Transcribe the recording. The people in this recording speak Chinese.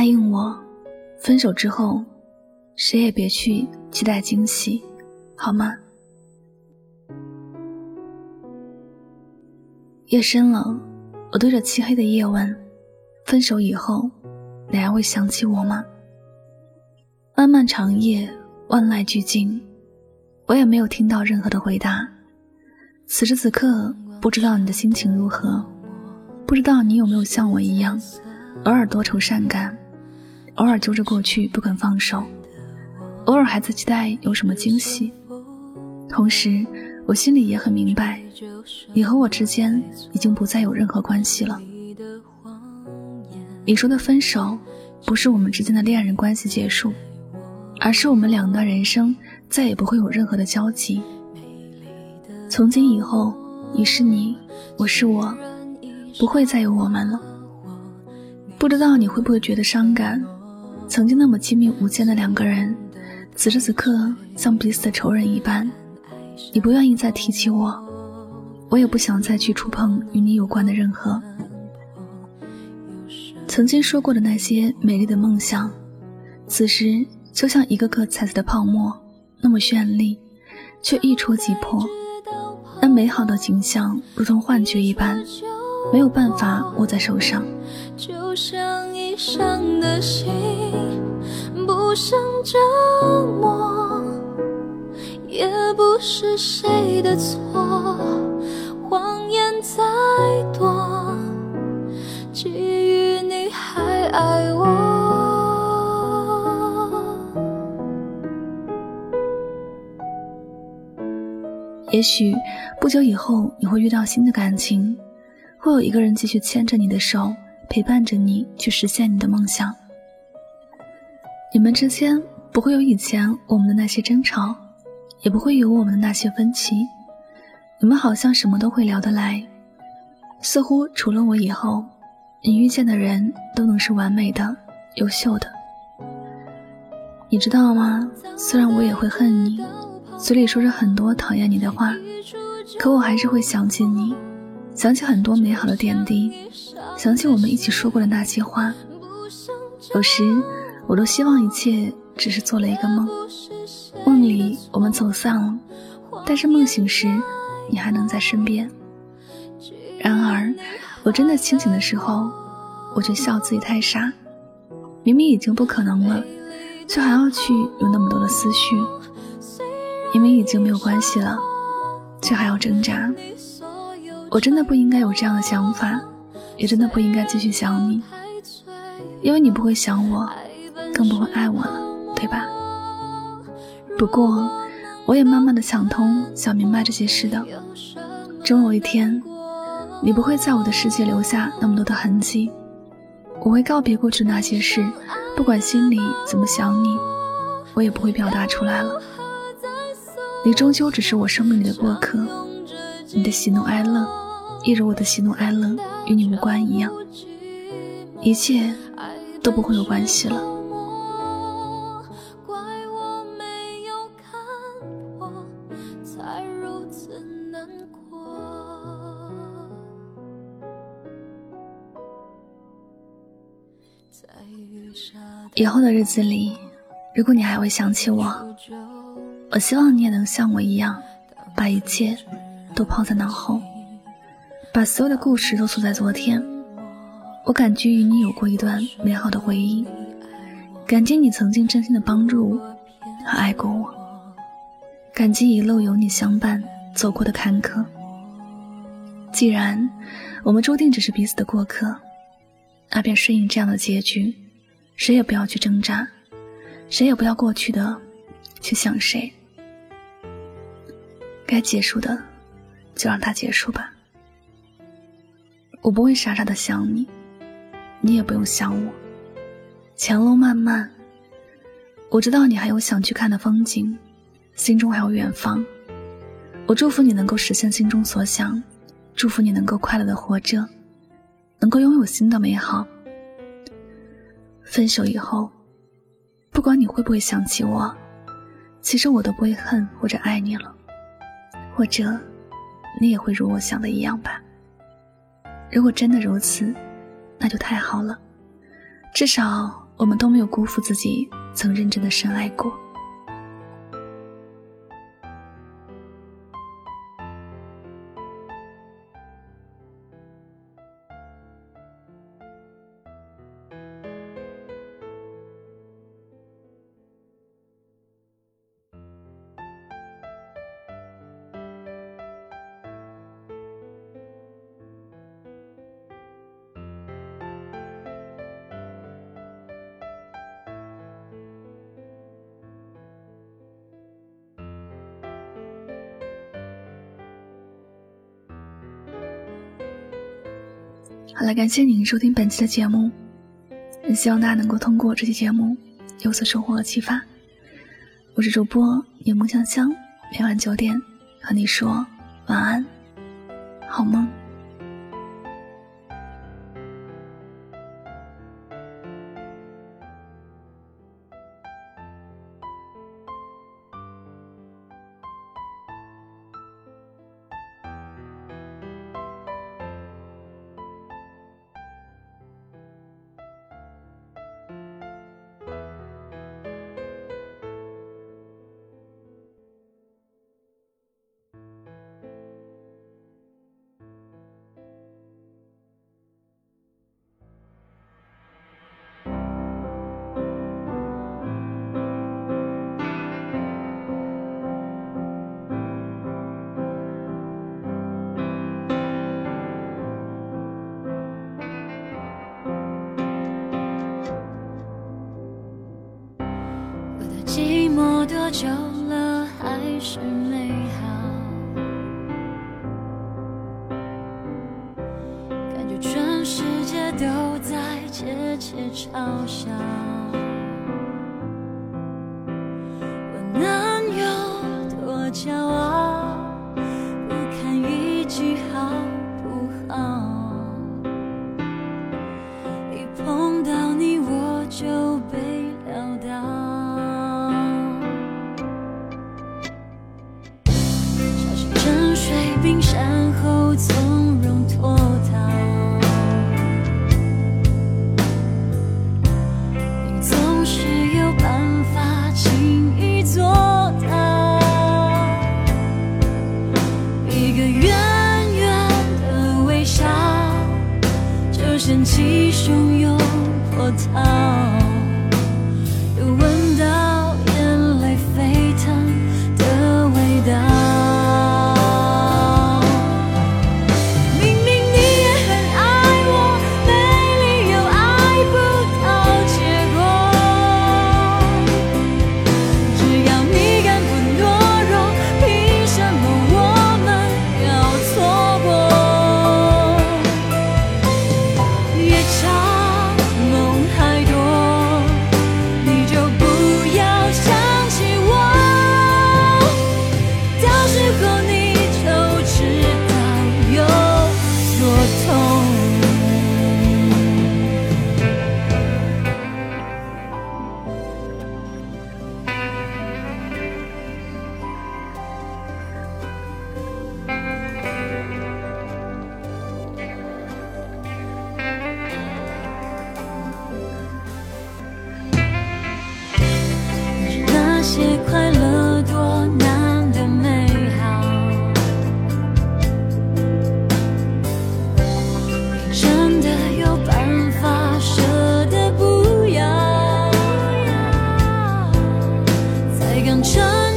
答应我，分手之后，谁也别去期待惊喜，好吗？夜深了，我对着漆黑的夜问：分手以后，你还会想起我吗？漫漫长夜，万籁俱静，我也没有听到任何的回答。此时此刻，不知道你的心情如何，不知道你有没有像我一样，偶尔多愁善感。偶尔揪着过去不肯放手，偶尔还在期待有什么惊喜。同时，我心里也很明白，你和我之间已经不再有任何关系了。你说的分手，不是我们之间的恋人关系结束，而是我们两段人生再也不会有任何的交集。从今以后，你是你，我是我，不会再有我们了。不知道你会不会觉得伤感？曾经那么亲密无间的两个人，此时此刻像彼此的仇人一般。你不愿意再提起我，我也不想再去触碰与你有关的任何。曾经说过的那些美丽的梦想，此时就像一个个彩色的泡沫，那么绚丽，却一戳即破。那美好的景象如同幻觉一般，没有办法握在手上。就像伤的心，不想折磨，也不是谁的错。谎言再多，基于你还爱我。也许不久以后，你会遇到新的感情，会有一个人继续牵着你的手。陪伴着你去实现你的梦想。你们之间不会有以前我们的那些争吵，也不会有我们的那些分歧。你们好像什么都会聊得来，似乎除了我以后，你遇见的人都能是完美的、优秀的。你知道吗？虽然我也会恨你，嘴里说着很多讨厌你的话，可我还是会想起你。想起很多美好的点滴，想起我们一起说过的那些话。有时，我都希望一切只是做了一个梦，梦里我们走散了，但是梦醒时，你还能在身边。然而，我真的清醒的时候，我却笑自己太傻。明明已经不可能了，却还要去有那么多的思绪；明明已经没有关系了，却还要挣扎。我真的不应该有这样的想法，也真的不应该继续想你，因为你不会想我，更不会爱我了，对吧？不过，我也慢慢的想通、想明白这些事的。终有一天，你不会在我的世界留下那么多的痕迹，我会告别过去那些事，不管心里怎么想你，我也不会表达出来了。你终究只是我生命里的过客，你的喜怒哀乐。一如我的喜怒哀乐与你无关一样，一切都不会有关系了。以后的日子里，如果你还会想起我，我希望你也能像我一样，把一切都抛在脑后。把所有的故事都锁在昨天。我感激与你有过一段美好的回忆，感激你曾经真心的帮助和爱过我，感激一路有你相伴走过的坎坷。既然我们注定只是彼此的过客，那便顺应这样的结局，谁也不要去挣扎，谁也不要过去的去想谁。该结束的，就让它结束吧。我不会傻傻的想你，你也不用想我。前路漫漫，我知道你还有想去看的风景，心中还有远方。我祝福你能够实现心中所想，祝福你能够快乐的活着，能够拥有新的美好。分手以后，不管你会不会想起我，其实我都不会恨或者爱你了，或者，你也会如我想的一样吧。如果真的如此，那就太好了。至少我们都没有辜负自己曾认真的深爱过。好了，感谢您收听本期的节目，希望大家能够通过这期节目有所收获和启发。我是主播夜梦香香，每晚九点和你说晚安，好梦。久了，还是美好？感觉全世界都在窃窃嘲笑。我能有多骄傲？起汹涌波涛。想成。